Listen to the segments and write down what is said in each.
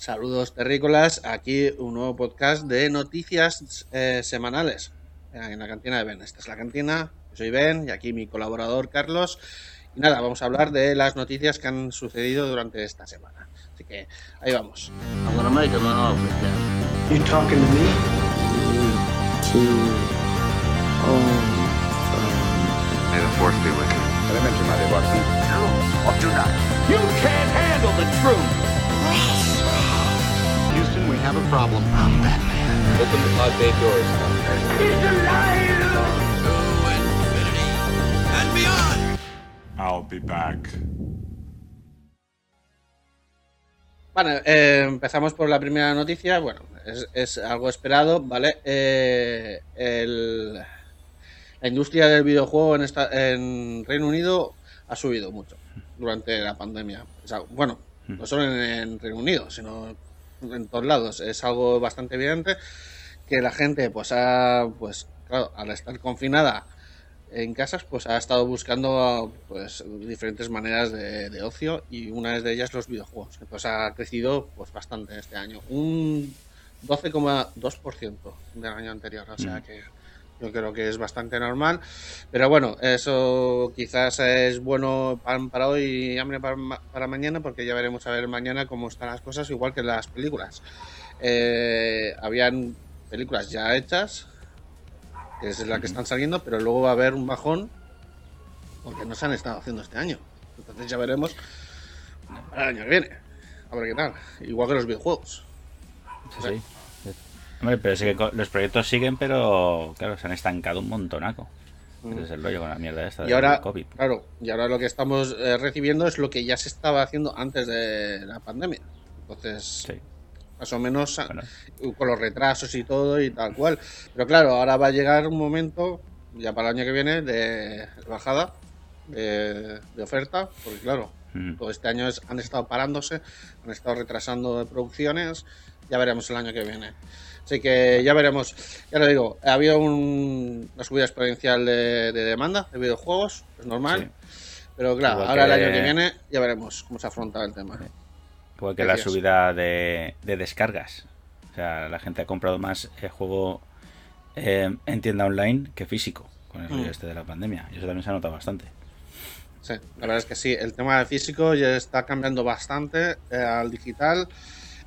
Saludos terrícolas, aquí un nuevo podcast de noticias eh, semanales en la cantina de Ben. Esta es la cantina, yo soy Ben y aquí mi colaborador Carlos. Y nada, vamos a hablar de las noticias que han sucedido durante esta semana. Así que ahí vamos. I'm gonna make him an offer, Captain. You talking to me? May the force be with you. Elemente, madre, Watson. Or do not. You can't handle the truth. Have a problem. I'm Batman. Open the pod bay doors. I'll be back. Bueno, eh, empezamos por la primera noticia. Bueno, es, es algo esperado, ¿vale? Eh, el- la industria del videojuego en, esta, en Reino Unido ha subido mucho durante la pandemia. O sea, bueno, no solo en, en Reino Unido, sino en todos lados. Es algo bastante evidente que la gente, pues, ha, pues, claro, al estar confinada en casas, pues ha estado buscando pues diferentes maneras de, de ocio y una de ellas los videojuegos. Entonces ha crecido pues bastante este año, un 12,2% del año anterior, o sea que yo creo que es bastante normal. Pero bueno, eso quizás es bueno para hoy y hambre para, ma- para mañana, porque ya veremos a ver mañana cómo están las cosas, igual que las películas. Eh, habían películas ya hechas, que es la que están saliendo, pero luego va a haber un bajón porque no se han estado haciendo este año. Entonces ya veremos para el año que viene. A ver qué tal. Igual que los videojuegos. Hombre, pero sí que los proyectos siguen, pero claro, se han estancado un montonaco. Ese es el rollo con la mierda esta Y ahora, COVID. claro, y ahora lo que estamos eh, recibiendo es lo que ya se estaba haciendo antes de la pandemia. Entonces, Sí. más o menos a- Bueno. con los retrasos y todo y tal cual. Pero claro, ahora va a llegar un momento, ya para el año que viene, de bajada de, de oferta, porque claro, Ujú. todo este año es- han estado parándose, han estado retrasando producciones, ya veremos el año que viene. Así que ya veremos, ya lo digo, ha habido un- una subida exponencial de, de demanda de videojuegos, es normal, pero claro, Igual ahora el año que viene ya veremos cómo se afronta el tema. Igual que la subida de, de descargas. O sea, la gente ha comprado más el juego eh, en tienda online que físico con el Mm. este de la pandemia. Y eso también se ha notado bastante. Sí, la verdad es que sí, el tema de físico ya está cambiando bastante eh, al digital.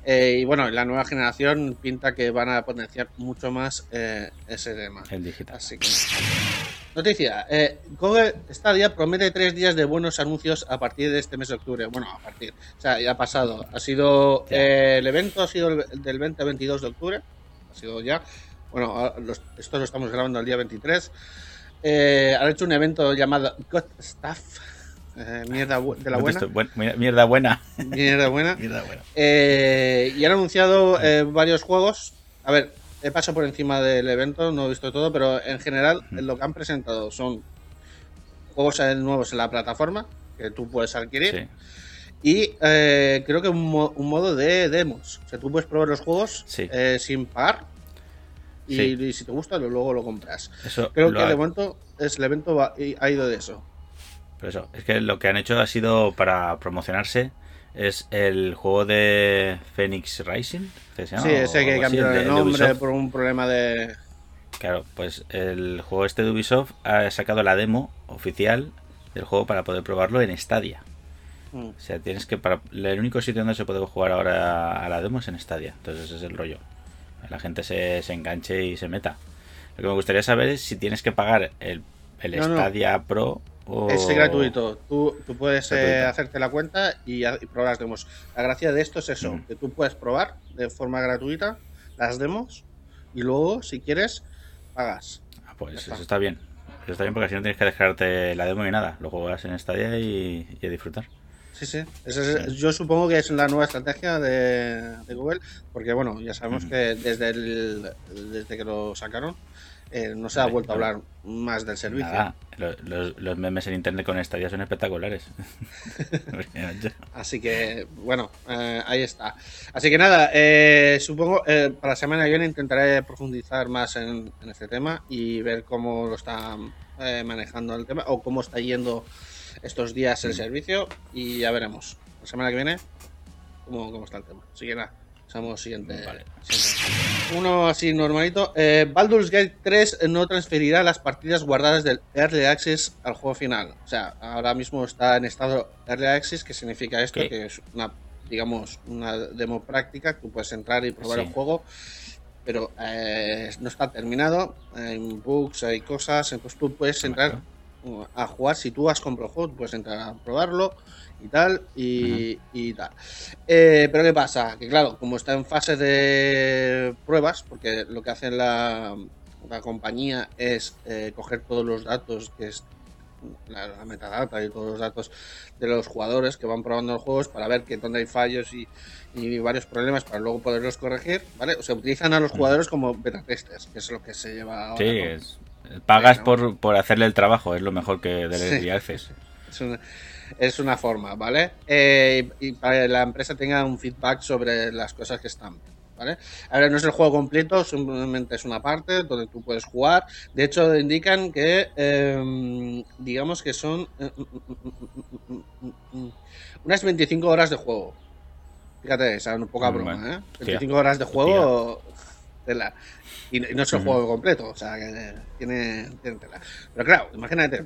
Eh, y bueno, la nueva generación pinta que van a potenciar mucho más eh, ese tema. El digital. Así que. Noticia: eh, Google Stadia promete tres días de buenos anuncios a partir de este mes de octubre. Bueno, a partir. O sea, ya ha pasado. Ha sido. Eh, el evento ha sido el del 20 al 22 de octubre. Ha sido ya. Bueno, los- esto lo estamos grabando el día 23. Eh, han hecho un evento llamado God Stuff. Eh, mierda de la buena. Buen- mierda buena. Mierda buena. Mierda buena. Eh, y han anunciado eh, varios juegos. A ver, he pasado por encima del evento, no he visto todo, pero en general lo que han presentado son juegos nuevos en la plataforma que tú puedes adquirir. Sí. Y creo que un, mo- un modo de demos. O sea, tú puedes probar los juegos Sí. sin pagar. Y, Sí. y si te gusta, luego lo compras. Eso Creo lo que ha- de momento es, el evento va- y ha ido de eso. Pero eso, es que lo que han hecho ha sido para promocionarse. Es el juego de Phoenix Rising. que se llama, sí, ese que así, cambió de- el de nombre por un problema de. Claro, pues el juego este de Ubisoft ha sacado la demo oficial del juego para poder probarlo en Stadia. Mm. O sea, tienes que para el único sitio donde se puede jugar ahora a la demo es en Stadia. Entonces ese es el rollo. La gente se, se enganche y se meta. Lo que me gustaría saber es si tienes que pagar el, el No, no. Stadia Pro o Es gratuito. Tú, tú puedes eh, hacerte la cuenta y, y probar las demos. La gracia de esto es eso, Mm. que tú puedes probar de forma gratuita las demos y luego, si quieres, pagas. Ah, pues está. eso está bien. Eso está bien porque así no tienes que dejarte la demo ni nada. Lo juegas en Stadia y, y a disfrutar. Sí, sí. Esa es- yo supongo que es la nueva estrategia de, de Google, porque bueno, ya sabemos Ujú. que desde, el, desde que lo sacaron eh, no se ha vuelto a hablar más del servicio. Nada, lo- los, los memes en internet con Stadia son espectaculares. Así que, bueno, eh, ahí está. Así que nada, eh, supongo, eh, para la semana que viene intentaré profundizar más en, en este tema y ver cómo lo está eh, manejando el tema o cómo está yendo estos días el servicio y ya veremos. La semana que viene cómo, cómo está el tema. Así que nada, pasamos siguiente. Vale. Uno así normalito. Eh, Baldur's Gate 3 no transferirá las partidas guardadas del Early Access al juego final. O sea, ahora mismo está en estado Early Access, que significa esto, ¿Qué? que es una, digamos, una demo práctica, tú puedes entrar y probar Sí. el juego, pero eh, no está terminado, hay bugs, hay cosas, entonces tú puedes entrar a jugar, si tú has comprado el juego, puedes entrar a probarlo y tal, y, y tal. Eh, pero ¿qué pasa? Que claro, como está en fase de pruebas, porque lo que hace la, la compañía es eh, coger todos los datos que es la, la metadata y todos los datos de los jugadores que van probando los juegos para ver que dónde hay fallos y, y varios problemas para luego poderlos corregir, ¿vale? O sea, utilizan a los jugadores como beta testers, que es lo que se lleva ahora. Sí, con- es, pagas Bueno. por, por hacerle el trabajo, es lo mejor que del Sí. Early Access. Es una, es una forma, ¿vale? Eh, y para que la empresa tenga un feedback sobre las cosas que están ¿vale? Ahora no es el juego completo, simplemente es una parte donde tú puedes jugar. De hecho, indican que, eh, digamos que son eh, unas 25 horas de juego. Fíjate, esa es poca Normal. broma, ¿eh? Hostia. 25 horas de juego, tela. Y, no- y no es el juego completo, o sea, que tiene, tiene tela. Pero claro, imagínate,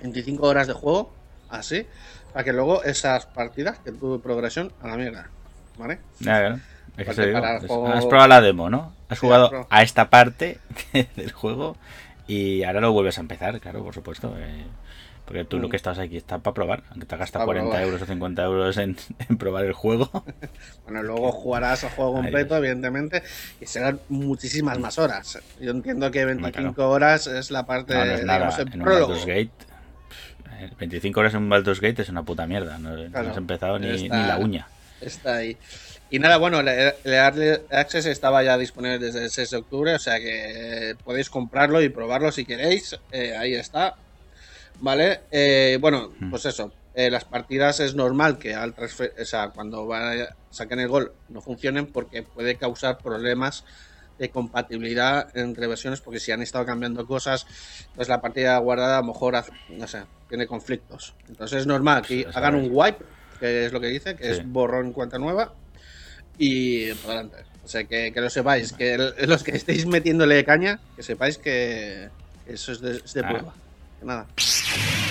25 horas de juego, así, para que luego esas partidas que tuve progresión a la mierda. ¿Vale? Ya, claro. Es que Porque se digo, para el es- juego- Has probado la demo, ¿no? Has Sí, jugado a esta parte del juego y ahora lo vuelves a empezar, claro, por supuesto. eh, porque tú lo Mm. que estás aquí está para probar, aunque te gastas Pa' 40 probar. euros o 50 euros en, en probar el juego. Bueno, luego jugarás el juego completo, evidentemente, y serán muchísimas más horas. Yo entiendo que Hombre, 25 horas es la parte, No, no es nada. digamos, En un prólogo. Baldur's Gate, pff, eh, 25 horas en un Baldur's Gate es una puta mierda. No, no Claro, has empezado ni, está- ni la uña. Está ahí. Y nada, bueno, el Early Access estaba ya disponible desde el 6 de octubre, o sea que podéis comprarlo y probarlo si queréis. Eh, ahí está. ¿Vale? Eh, bueno, Hmm. pues eso. eh, las partidas es normal que al transfer o sea, cuando van a- saquen el gol no funcionen porque puede causar problemas de compatibilidad entre versiones porque si han estado cambiando cosas, pues la partida guardada a lo mejor hace- no sé, tiene conflictos. Entonces es normal que Pues, hagan un wipe, que es lo que dice, que Sí. es borrón en cuenta nueva y por adelante. O sea, que, que lo sepáis, que el- los que estéis metiéndole caña, que sepáis que eso es de, es de Ah. prueba. Que nada.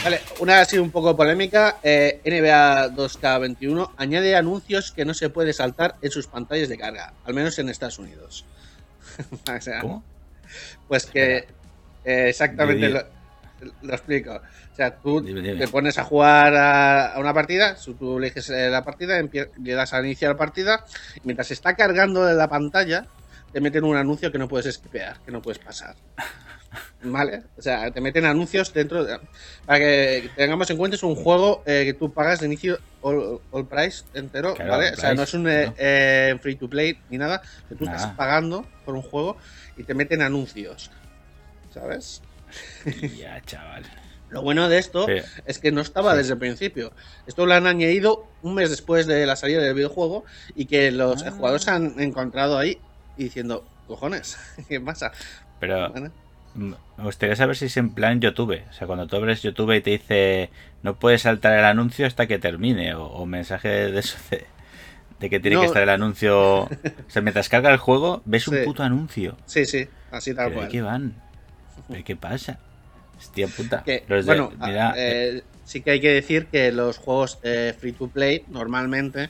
Vale, una así un poco polémica. eh, NBA 2K21 añade anuncios que no se puede saltar en sus pantallas de carga, al menos en Estados Unidos. o sea, ¿Cómo? pues que eh, exactamente lo, lo explico. O sea, tú Dime, dime. te pones a jugar a, a una partida, si tú eliges eh, la partida, le das a iniciar partida, y mientras se está cargando de la pantalla, te meten un anuncio que no puedes esquipear, que no puedes pasar. ¿Vale? O sea, te meten anuncios dentro de... Para que tengamos en cuenta, es un juego eh, que tú pagas de inicio all, all price entero, Claro, ¿vale? O sea, no es un eh, eh, free to play ni nada, que tú estás pagando por un juego y te meten anuncios, ¿sabes? Ya, chaval. Lo bueno de esto Sí. es que no estaba Sí. desde el principio. Esto lo han añadido un mes después de la salida del videojuego y que los Ah. jugadores han encontrado ahí diciendo, cojones, ¿qué pasa? Pero Bueno, me gustaría saber si es en plan YouTube. O sea, cuando tú abres YouTube y te dice no puedes saltar el anuncio hasta que termine. O, o mensaje de eso de, de que tiene No. que estar el anuncio. O sea, mientras carga el juego, ves un puto anuncio. sí, sí, así tal ¿Pero de cual. qué van? ¿Pero qué pasa? Hostia puta. Que, Los de- bueno, mira, a- eh, sí que hay que decir que los juegos eh, free to play normalmente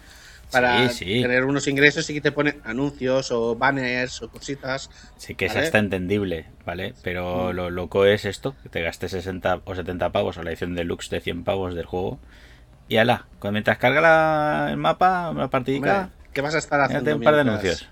para Sí, sí. tener unos ingresos sí que te ponen anuncios o banners o cositas. Sí que es ¿Vale? hasta entendible, ¿vale? Pero Mm. lo loco es esto, que te gastes 60 o 70 pavos o la edición deluxe de 100 pavos del juego. Y ala, mientras carga la- el mapa, una partidita, Hombre, ¿Qué vas a estar haciendo? un par de mientras- anuncios.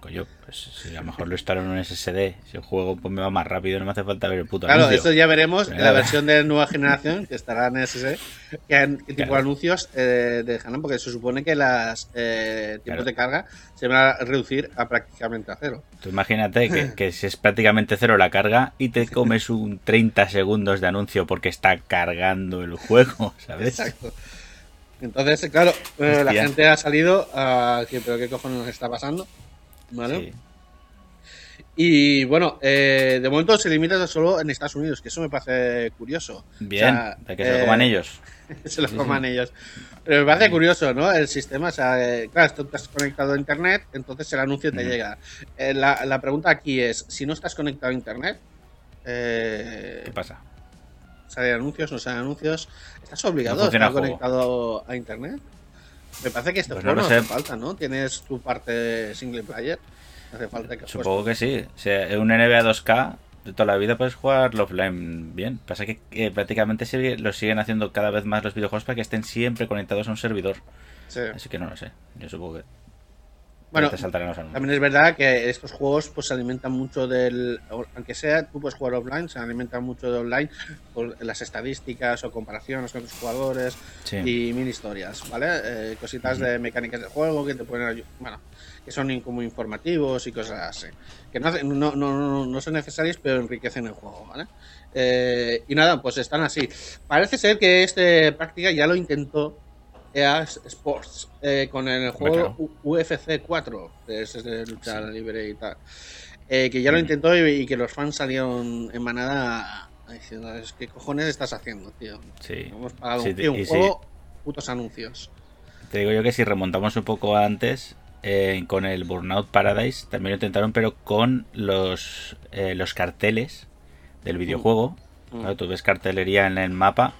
Coño, pues si a lo mejor lo instalo en un SSD, si el juego pues, me va más rápido, no me hace falta ver el puto Claro, anuncio. esto ya veremos en la versión de nueva generación, que estará en SS, qué, tipo Claro. de anuncios eh, dejarán, porque se supone que las eh, tiempos Claro. de carga se van a reducir a prácticamente a cero. Tú imagínate que, que si es prácticamente cero la carga y te comes un 30 segundos de anuncio porque está cargando el juego, ¿sabes? Exacto. Entonces, claro, eh, la gente ha salido a que, pero qué cojones nos está pasando, ¿vale? Sí. Y bueno, eh, de momento se limita solo en Estados Unidos, que eso me parece curioso. Bien, O sea, de que se lo eh, coman ellos. se lo coman ellos. Pero me parece curioso, ¿no? El sistema, o sea, eh, claro, tú estás conectado a Internet, entonces el anuncio te Ujú. llega. Eh, la, la pregunta aquí es, si no estás conectado a Internet, eh, ¿Qué pasa? salen anuncios, no salen anuncios, ¿estás obligado No a estar conectado a Internet? Me parece que este Pues juego no no, hace falta, ¿no? Tienes tu parte single player, no hace falta que Supongo que sí. O sea, en un NBA 2K de toda la vida puedes jugar offline bien. Pasa que eh, prácticamente sigue- lo siguen haciendo cada vez más los videojuegos para que estén siempre conectados a un servidor. Sí. Así que no lo sé. Yo supongo que Bueno, te saltarán los anuncios. También es verdad que estos juegos pues se alimentan mucho del, aunque sea tú puedes jugar offline, se alimentan mucho de online por las estadísticas o comparaciones con otros jugadores Sí. y mini historias, ¿vale? Eh, cositas de mecánicas del juego que te pueden bueno, que son como informativos y cosas así, que no, no, no, no, no son necesarias pero enriquecen el juego, ¿vale? Eh, y nada, pues están así. Parece ser que este práctica ya lo intentó EA Sports eh, con el juego UFC 4, que es de lucha libre y tal. Eh, que ya lo intentó y, y que los fans salieron en manada diciendo, es que cojones estás haciendo, tío. Sí. Hemos pagado Sí, un, juego, putos anuncios. Te digo yo que si remontamos un poco antes, eh, con el Burnout Paradise, también lo intentaron, pero con los, los carteles del videojuego. Mm. Claro, tú ves cartelería en el mapa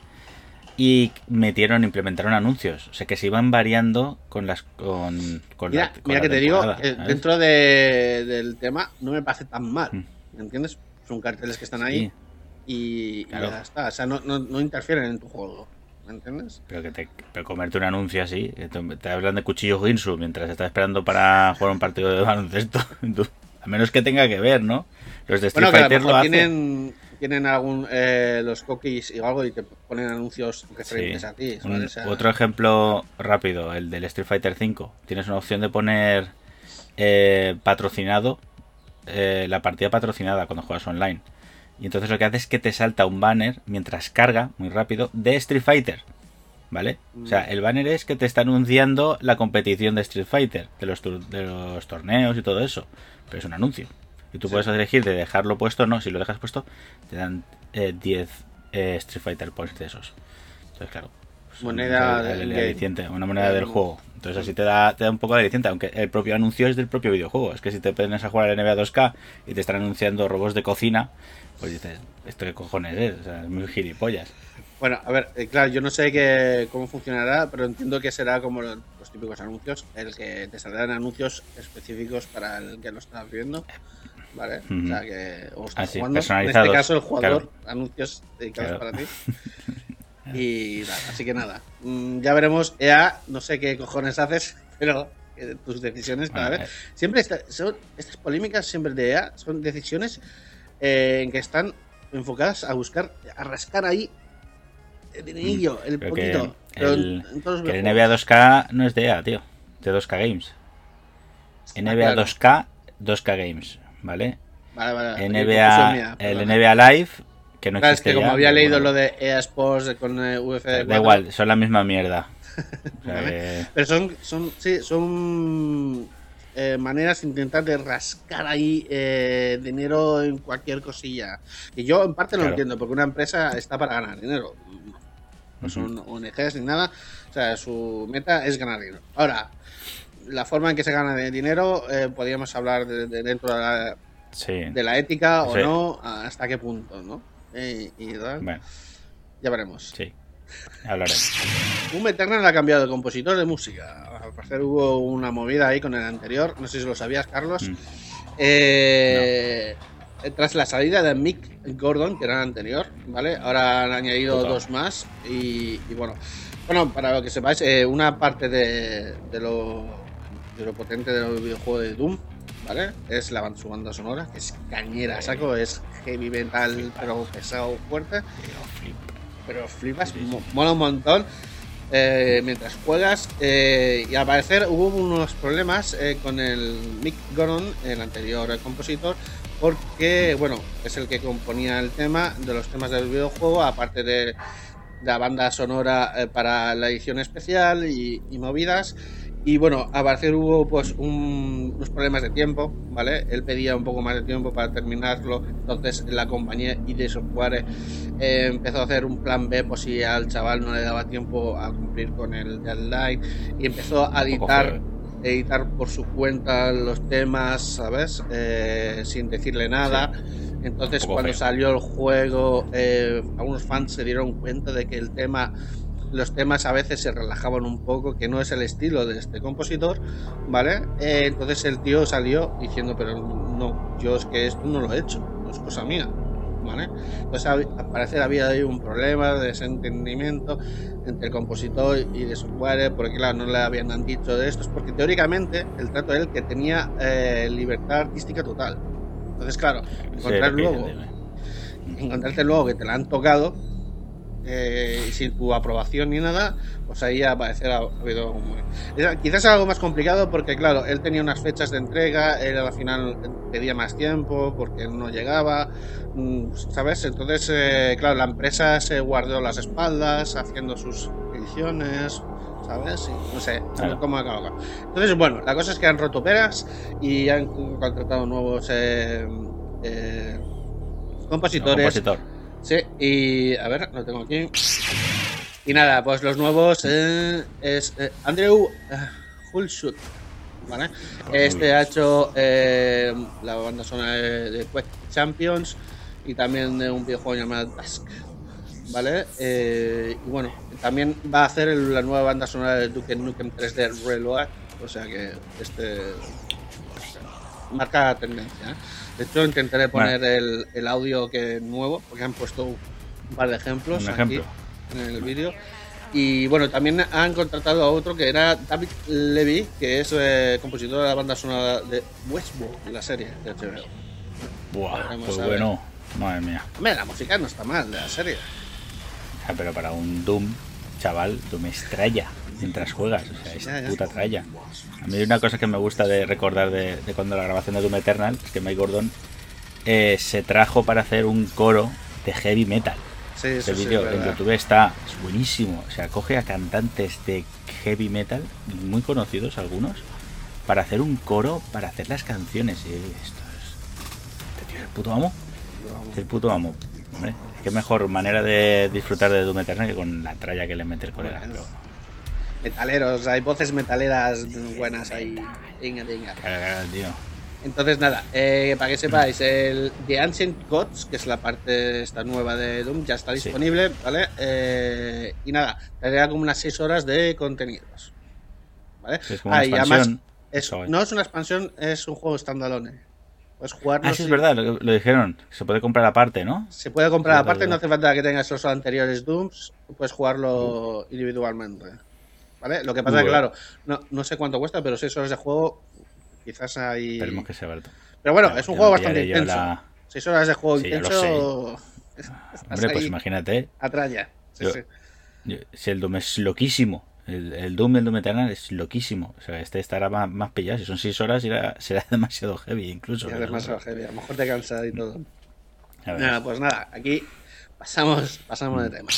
y metieron, implementaron anuncios. O sea que se iban variando con las con, con Mira, la, con mira la que te digo, ¿sabes? dentro de- del tema no me parece tan mal, Mm. ¿me entiendes? Son carteles que están ahí Sí, y, y Claro. ya está. O sea, no, no, no interfieren en tu juego, ¿me entiendes? pero que te, pero comerte un anuncio así, que te, te hablan de cuchillo Ginsu mientras estás esperando para jugar un partido de baloncesto. A menos que tenga que ver, ¿no? Los de Street Bueno, lo Fighter lo mejor hacen. tienen, tienen algún eh, los cookies y algo y te ponen anuncios referentes Sí. a ti. Un- otro ejemplo rápido, el del Street Fighter 5. Tienes una opción de poner eh, patrocinado, eh, la partida patrocinada cuando juegas online. Y entonces lo que hace es que te salta un banner mientras carga, muy rápido, de Street Fighter. ¿Vale? O sea, el banner es que te está anunciando la competición de Street Fighter, de los, de los torneos y todo eso. Pero es un anuncio. Y tú puedes elegir de dejarlo puesto o no. Si lo dejas puesto, te dan eh, 10 eh, Street Fighter Points de esos. Entonces, claro. pues, Moneda el- del una moneda Del juego. Entonces así te da, te da un poco de aliciente, aunque el propio anuncio es del propio videojuego. Es que si te pones a jugar al NBA 2K y te están anunciando robots de cocina, pues dices, ¿esto qué cojones es? O sea, es muy gilipollas. Bueno, a ver, eh, claro, yo no sé qué, cómo funcionará, pero entiendo que será como los, los típicos anuncios, el que te saldrán anuncios específicos para el que lo estás viendo. ¿Vale? O sea, que o estás Ah, sí, jugando. En este caso, el jugador, claro. anuncios dedicados Claro. para ti. Y nada, así que nada. Mm, Ya veremos, EA, no sé qué cojones haces, pero eh, tus decisiones cada Bueno, vez. Siempre está- son, estas polémicas siempre de EA son decisiones eh, en que están enfocadas a buscar, a rascar ahí el dinerillo, el Creo que poquito. El, que el videojuegos. NBA 2K no es de EA, tío. De 2K Games. NBA claro. 2K, 2K Games, ¿vale? Vale, vale, NBA, mía, el. NBA Live, que no Claro, es existe que como había leído bueno, lo de EA Sports con eh, UFC. Da 4, igual, son la misma mierda. O sea Vale. que- Pero son, son, sí, son eh, maneras de intentar de rascar ahí eh, dinero en cualquier cosilla. Y yo en parte lo Claro. entiendo, porque una empresa está para ganar dinero. No son ONGs ni nada. O sea, su meta es ganar dinero. Ahora, la forma en que se gana de dinero, eh, podríamos hablar de, de dentro de la, sí. de la ética o Sí. no, hasta qué punto, ¿no? Eh, y tal. Bueno, ya veremos. sí. Hablaremos. Un Eternal ha cambiado de compositor de música. Al parecer hubo una movida ahí con el anterior. No sé si lo sabías, Carlos. Mm. Eh, Tras la salida de Mick Gordon, que era el anterior, ¿vale? Ahora han añadido dos más. Y, y bueno, bueno, para lo que sepáis, eh, una parte de, de lo, de lo potente del videojuego de Doom, ¿vale? Es la, su banda sonora, que es cañera, saco, es heavy metal, pero pesado, fuerte pero flipas, mo- mola un montón. eh, mientras juegas eh, y al parecer hubo unos problemas eh, con el Mick Gordon, el anterior compositor, porque, bueno, es el que componía el tema de los temas del videojuego, aparte de la banda sonora para la edición especial y, y movidas. Y bueno, a parecer hubo pues un- unos problemas de tiempo, ¿vale? Él pedía un poco más de tiempo para terminarlo, entonces la compañía ID Software eh, empezó a hacer un plan B por si al chaval no le daba tiempo a cumplir con el deadline y empezó a editar feo. editar por su cuenta los temas, ¿sabes? Eh, sin decirle nada. Entonces, Un poco cuando feo. salió el juego, eh, algunos fans se dieron cuenta de que el tema, los temas a veces se relajaban un poco, que no es el estilo de este compositor, ¿vale? Eh, entonces el tío salió diciendo, pero no, yo es que esto no lo he hecho, no es cosa mía. ¿Vale? Entonces al parecer había ahí un problema de desentendimiento entre el compositor y de software, porque claro, no le habían dicho de esto, es porque teóricamente el trato de él que tenía eh, libertad artística total. Entonces, claro, Sí, encontrar que- luego, encontrarte luego que te la han tocado eh, sin tu aprobación ni nada, pues ahí a parecer ha habido Era- Quizás algo más complicado porque, claro, él tenía unas fechas de entrega, él al final pedía más tiempo porque no llegaba, mm, ¿sabes? Entonces, eh, claro, la empresa se guardó las espaldas haciendo sus ediciones. ¿Sabes? No sé Claro. cómo acaba. Entonces, bueno, la cosa es que han roto peras y han contratado nuevos eh, eh, compositores. Compositor. Sí, y a ver, lo tengo aquí. Y nada, pues los nuevos eh, es eh, Andrew eh, Hulshut, ¿vale? Este ha hecho eh, la banda sonora de, de Quake Champions y también de un videojuego llamado Dusk, ¿vale? Y bueno, también va a hacer el- la nueva banda sonora de Duke Nukem 3D Reload, o sea que este marca tendencia. De hecho, intentaré poner el, el audio que nuevo, porque han puesto un par de ejemplos Un aquí en el vídeo. Y bueno, también han contratado a otro que era David Levy, que es eh, compositor de la banda sonora de Westworld, la serie de HBO. Buah, Vamos pues bueno. Madre mía. Hombre, la música no está mal de la serie. Ah, pero para un Doom, chaval, Doom es tralla mientras juegas. O sea, es Ya, ya. puta tralla. A mí una cosa que me gusta de recordar de, de cuando la grabación de Doom Eternal es que Mike Gordon eh, se trajo para hacer un coro de heavy metal. Sí, sí, vídeo en. YouTube está es buenísimo. O sea, coge a cantantes de heavy metal, muy conocidos algunos, para hacer un coro, para hacer las canciones. Y esto es. Este tío es el puto amo. Es el puto amo. Hombre, qué mejor manera de disfrutar de Doom Eternal que con la tralla que le mete el colega. Pero, Metaleros, hay voces metaleras buenas ahí. Venga, venga. tío. Entonces, nada, eh, para que sepáis, el The Ancient Gods, que es la parte esta nueva de Doom, ya está Sí. disponible, ¿vale? Eh, y nada, tendrá como unas 6 horas de contenidos. ¿Vale? Es como una Ah, y además, expansión. es- Eso, no es una expansión, es un juego standalone. Puedes jugarlo. Ah, sí, es verdad, lo, lo dijeron. Se puede comprar aparte, ¿no? Se puede comprar aparte, no hace falta que tengas los anteriores Dooms, puedes jugarlo individualmente. ¿Vale? Lo que pasa es que, claro, no, no sé cuánto cuesta, pero 6 horas de juego, quizás hay. Esperemos que sea verdad. Pero bueno, Claro, es un juego bastante intenso. la- Seis horas de juego Sí, intenso. Hombre, pues imagínate. a tralla. Sí, Yo- sí. yo- Si el Doom es loquísimo. El, el Doom del Doom Eternal es loquísimo. O sea, este estará más, más pillado. Si son 6 horas, será, será demasiado heavy incluso. Es pero- demasiado heavy, a lo mejor te cansa y todo. A ver. Nada, pues nada, aquí pasamos, pasamos de tema.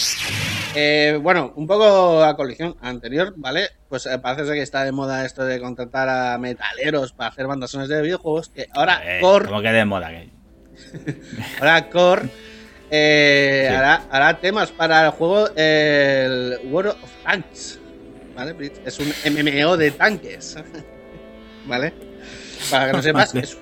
Eh, bueno, un poco a colisión anterior, ¿vale? Pues eh, parece ser que está de moda esto de contratar a metaleros para hacer bandas sonoras de videojuegos, que ahora Eh, Core, ¿Cómo que de moda? que- ahora Core eh, Sí. hará, hará temas para el juego el World of Tanks, ¿vale? Es un MMO de tanques, ¿vale? Para que no sepas, es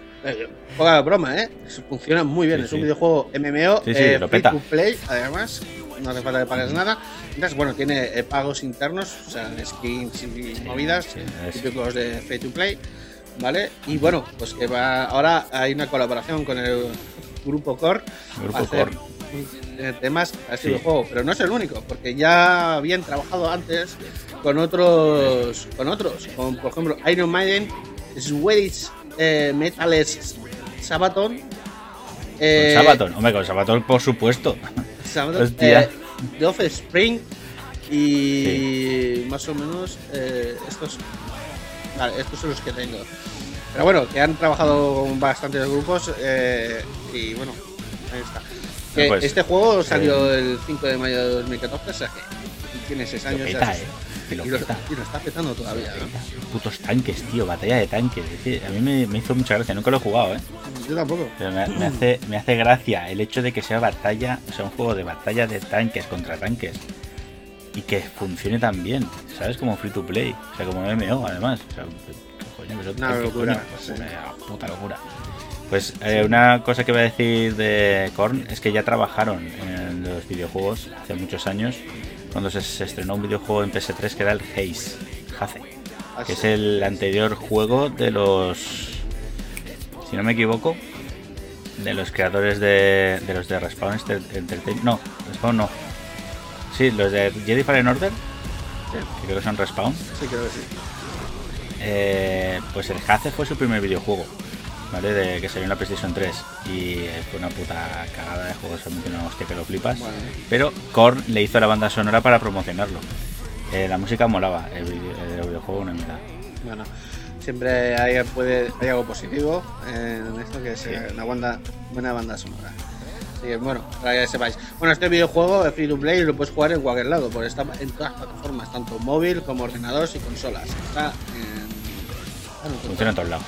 poca broma, ¿eh? Funciona muy bien, Sí, es un sí. videojuego MMO, Sí, sí, eh, free to play, además, no hace falta que pagues nada. Entonces, bueno, tiene eh, pagos internos, o sea, skins y movidas, típicos de free to play, ¿vale? Y bueno, pues que va, ahora hay una colaboración con el grupo Core, Grupo hacer, Core. eh, temas a este videojuego, pero no es el único, porque ya habían trabajado antes con otros, con otros, con por ejemplo Iron Maiden, Swedish eh, Metals Sabaton, eh, Con Sabaton. Hombre, con Sabaton, por supuesto. Sabaton, eh, The Offspring y más o menos eh, estos, vale, estos son los que tengo. Pero bueno, que han trabajado con bastantes grupos eh, y bueno, ahí está. Que pues, este juego salió eh, el 5 de mayo de 2014, o sea que tiene 6 Lo años. peta, Y lo Y lo, peta. y lo está petando todavía. ¿no? Putos tanques, tío, batalla de tanques. Es que a mí me, me hizo mucha gracia, nunca lo he jugado, ¿eh? Yo tampoco. Pero me, me hace, me hace gracia el hecho de que sea batalla, o sea, un juego de batalla de tanques contra tanques. Y que funcione tan bien, ¿sabes? Como free to play, o sea, como MMO además. O sea, ¿qué coño, Una ¿qué locura, coño? sí. Una puta locura. Pues eh, una cosa que voy a decir de Korn es que ya trabajaron en los videojuegos hace muchos años, cuando se, se estrenó un videojuego en PS3 que era el Haze, Haze Ah, que es el anterior juego de los, si no me equivoco, de los creadores de, de los de Respawn Enter- Entertainment. No, Respawn no. Sí, los de Jedi Fallen Order, que creo que son Respawn. Sí, creo que sí. Eh, pues el Haze fue su primer videojuego, ¿vale? De que salió en la PlayStation 3 y eh, fue una puta cagada de juego, solamente una hostia que lo flipas. Bueno. Pero Korn le hizo la banda sonora para promocionarlo. Eh, la música molaba, el, el videojuego una mitad. Bueno, siempre hay, puede, hay algo positivo en esto que es eh, una banda, buena banda sonora. Así que bueno, para que sepáis. Bueno, este videojuego es free to play y lo puedes jugar en cualquier lado, porque está en todas las plataformas, tanto móvil como ordenadores y consolas. Está en, Funciona en todos lados.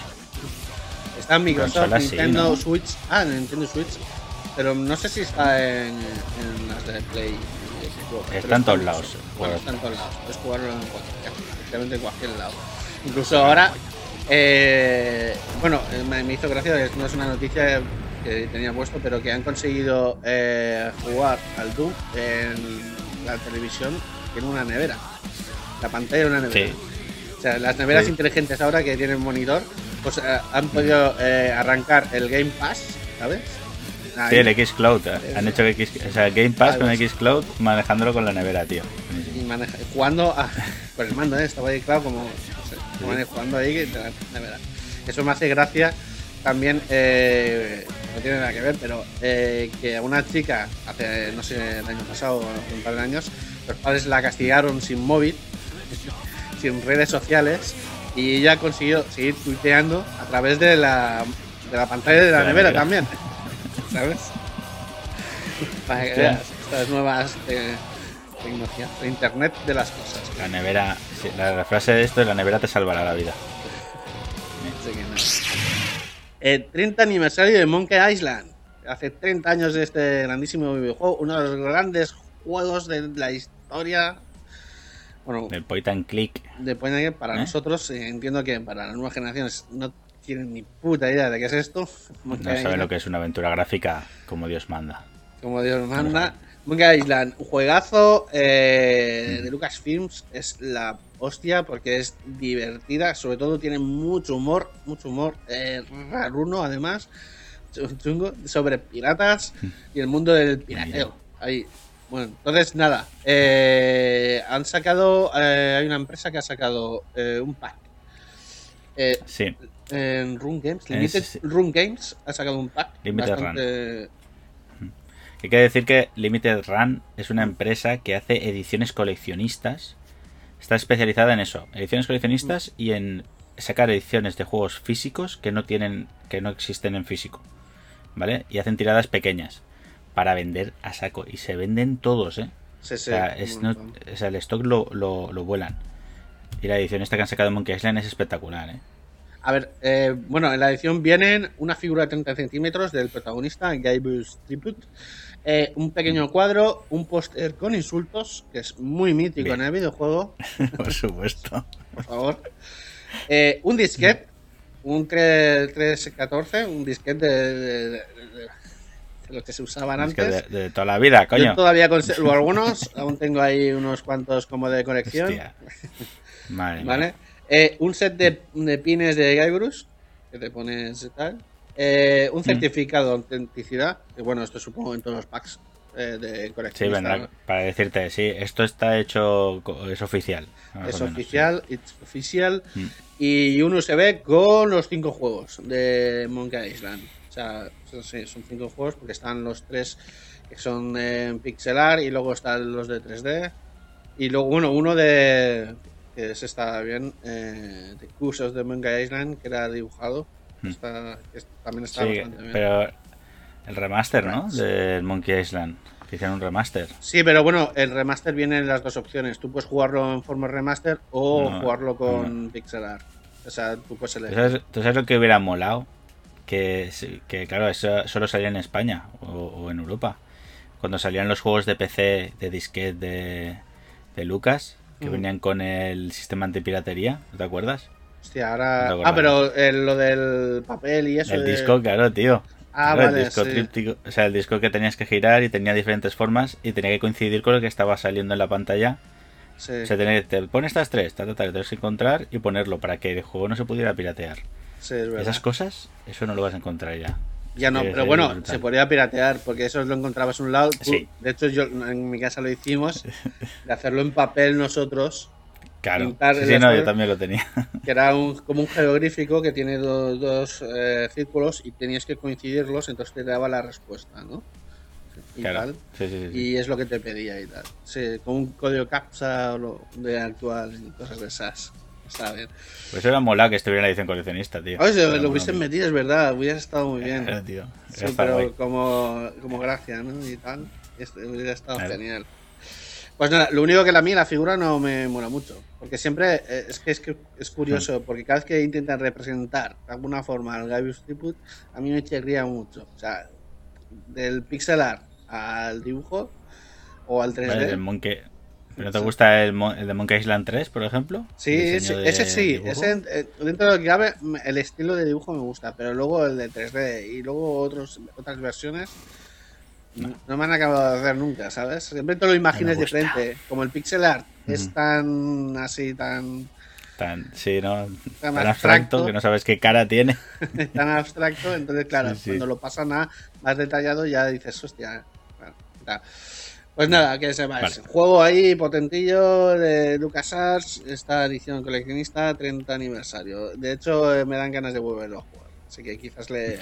Está en Microsoft, sí, Nintendo ¿no? Switch. Ah, en Nintendo Switch. Pero no sé si está en, en las de Play. pero Está en todos en- lados. Bueno, está en todos lados. Puedes jugarlo en cualquier, en lado. Incluso ahora, eh, bueno, eh, me, hizo gracia, no es una noticia que tenía puesto, pero que han conseguido eh, jugar al Doom en la televisión en una nevera. La pantalla de una nevera. Sí. O sea, las neveras Sí. inteligentes ahora que tienen monitor, pues eh, han podido eh, arrancar el Game Pass, ¿sabes? Sí, Ahí. el X Cloud. eh. Han hecho X, o sea, Game Pass con. X Cloud manejándolo con la nevera, tío. y maneja- jugando a- con el mando, ¿eh? estaba ahí claro como no sé, Sí. jugando ahí te la- verdad. Eso me hace gracia también eh, no tiene nada que ver pero eh, que a una chica hace no sé el año pasado un par de años los padres la castigaron sin móvil sin redes sociales y ella consiguió seguir tuiteando a través de la, de la pantalla de la, De la nevera, nevera. también ¿sabes? para que veas estas nuevas eh, tecnologías de internet de las cosas La nevera, sí, la, la frase de esto es la nevera te salvará la vida. Que. El 30 aniversario de Monkey Island. Hace 30 años de este grandísimo videojuego, uno de los grandes juegos de la historia. Bueno, El point and click. de Point and Click, para ¿Eh? nosotros, eh, entiendo que para las nuevas generaciones no tienen ni puta idea de qué es esto. No saben Island. lo que es una aventura gráfica como Dios manda. Como Dios manda. Monkey Island, juegazo eh, Mm. de Lucasfilms, es la hostia porque es divertida, sobre todo tiene mucho humor, mucho humor, eh, raruno además, ch- chungo, sobre piratas y el mundo del pirateo. Ahí. Bueno, entonces nada, eh, han sacado, eh, hay una empresa que ha sacado eh, un pack. Eh, Sí, en Run Games, Limited Run Games ha sacado un pack. Limited bastante- hay que decir que Limited Run es una empresa que hace ediciones coleccionistas. Está especializada en eso, ediciones coleccionistas y en sacar ediciones de juegos físicos que no tienen, que no existen en físico, ¿vale? Y hacen tiradas pequeñas para vender a saco y se venden todos, ¿eh? Sí, O sí, sea, un es no- montón. o sea, el stock lo, lo, lo vuelan. Y la edición esta que han sacado de Monkey Island es espectacular, ¿eh? A ver, eh, bueno, en la edición vienen una figura de 30 centímetros del protagonista, Gaibus Tribute, eh, un pequeño cuadro, un póster con insultos, que es muy mítico Bien. en el videojuego, Por supuesto. por favor. Eh, un disquete, un 3, 314, un disquete de, de- de- de los que se usaban Es que antes. de, de toda la vida, Yo coño. todavía conservo algunos, aún tengo ahí unos cuantos como de colección. Madre. ¿Vale? Eh, un set de, de pines de Guybrush, que te pones tal. Eh, Mm. un certificado de autenticidad, que bueno, esto supongo en todos los packs eh, de Sí, colección. vendrá para decirte, sí, esto está hecho, es oficial. Es oficial, it's oficial. Mm. Y un USB con los cinco juegos de Monkey Island. O sea, son, sí, son cinco juegos porque están los tres que son en pixelar y luego están los de 3D. Y luego, bueno, uno de. que ese está bien, eh, de Cursos de Monkey Island, que era dibujado. Mm. Está, que es- también Sí, está Sí, bastante bien. pero el remaster, ¿no? Del Monkey Island. Que hicieron un remaster. Sí, pero bueno, el remaster viene en las dos opciones. Tú puedes jugarlo en forma remaster o No, jugarlo con pixel art. O sea, tú puedes ¿Tú elegir. sabes, tú sabes lo que hubiera molado? Que, claro, eso solo salía en España o, o en Europa. Cuando salían los juegos de PC de disquete de, de Lucas, que Mm. venían con el sistema antipiratería, ¿no te acuerdas? Hostia, ahora. No te Ah, pero el- lo del papel y eso. el de- disco, claro, tío. Ah, Claro, vale. el disco sí. tríptico, o sea, el disco que tenías que girar y tenía diferentes formas y tenía que coincidir con lo que estaba saliendo en la pantalla. Sí, O sea, te pone estas tres, ta, ta, tienes que encontrar y ponerlo para que el juego no se pudiera piratear. Sí, es verdad. Esas cosas, eso no lo vas a encontrar ya. Ya no, pero bueno, se podría piratear porque eso lo encontrabas en un lado. Sí. De hecho, yo en mi casa lo hicimos de hacerlo en papel nosotros, Claro. Sí, no, yo también lo tenía. que era un, como un jeroglífico que tiene do- dos eh, círculos y tenías que coincidirlos, entonces te daba la respuesta, ¿no? Y Claro. tal. Sí, sí, sí, sí. Y es lo que te pedía y tal. Sí, con un código CAPTCHA o lo de actual y cosas de esas. Bien. Pues era mola que estuviera en la edición coleccionista, tío. Oye, Era lo hubiesen metido, es verdad, hubiera estado muy bien. Era, tío. Sí, Era pero guay. como, como gracia, ¿no? Y tal. Este hubiera estado genial. Pues nada, lo único que a mí la figura no me mola mucho. Porque siempre eh, es que es, que es curioso, porque cada vez que intentan representar de alguna forma al Gabius Tribute, a mí me chirría mucho. O sea, del pixel art al dibujo o al 3D. Vale, el Monkey... ¿Pero no te gusta el, el de Monkey Island 3, por ejemplo? Sí, ese, diseño de ese sí, ese, eh, dentro de lo que cabe, el estilo de dibujo me gusta, pero luego el de 3D y luego otros, otras versiones no. me han acabado de hacer nunca, ¿sabes? Siempre te lo imaginas diferente, como el pixel art es tan así, tan, Tan, sí, ¿no? Tan Tan abstracto. abstracto que no sabes qué cara tiene. tan abstracto, entonces claro, Sí, sí. cuando lo pasan a más detallado ya dices, hostia, bueno, tal. Pues nada, que sepáis. Vale. Juego ahí potentillo de LucasArts, esta edición coleccionista 30 aniversario. De hecho, eh, me dan ganas de volverlo a jugar. Así que quizás le,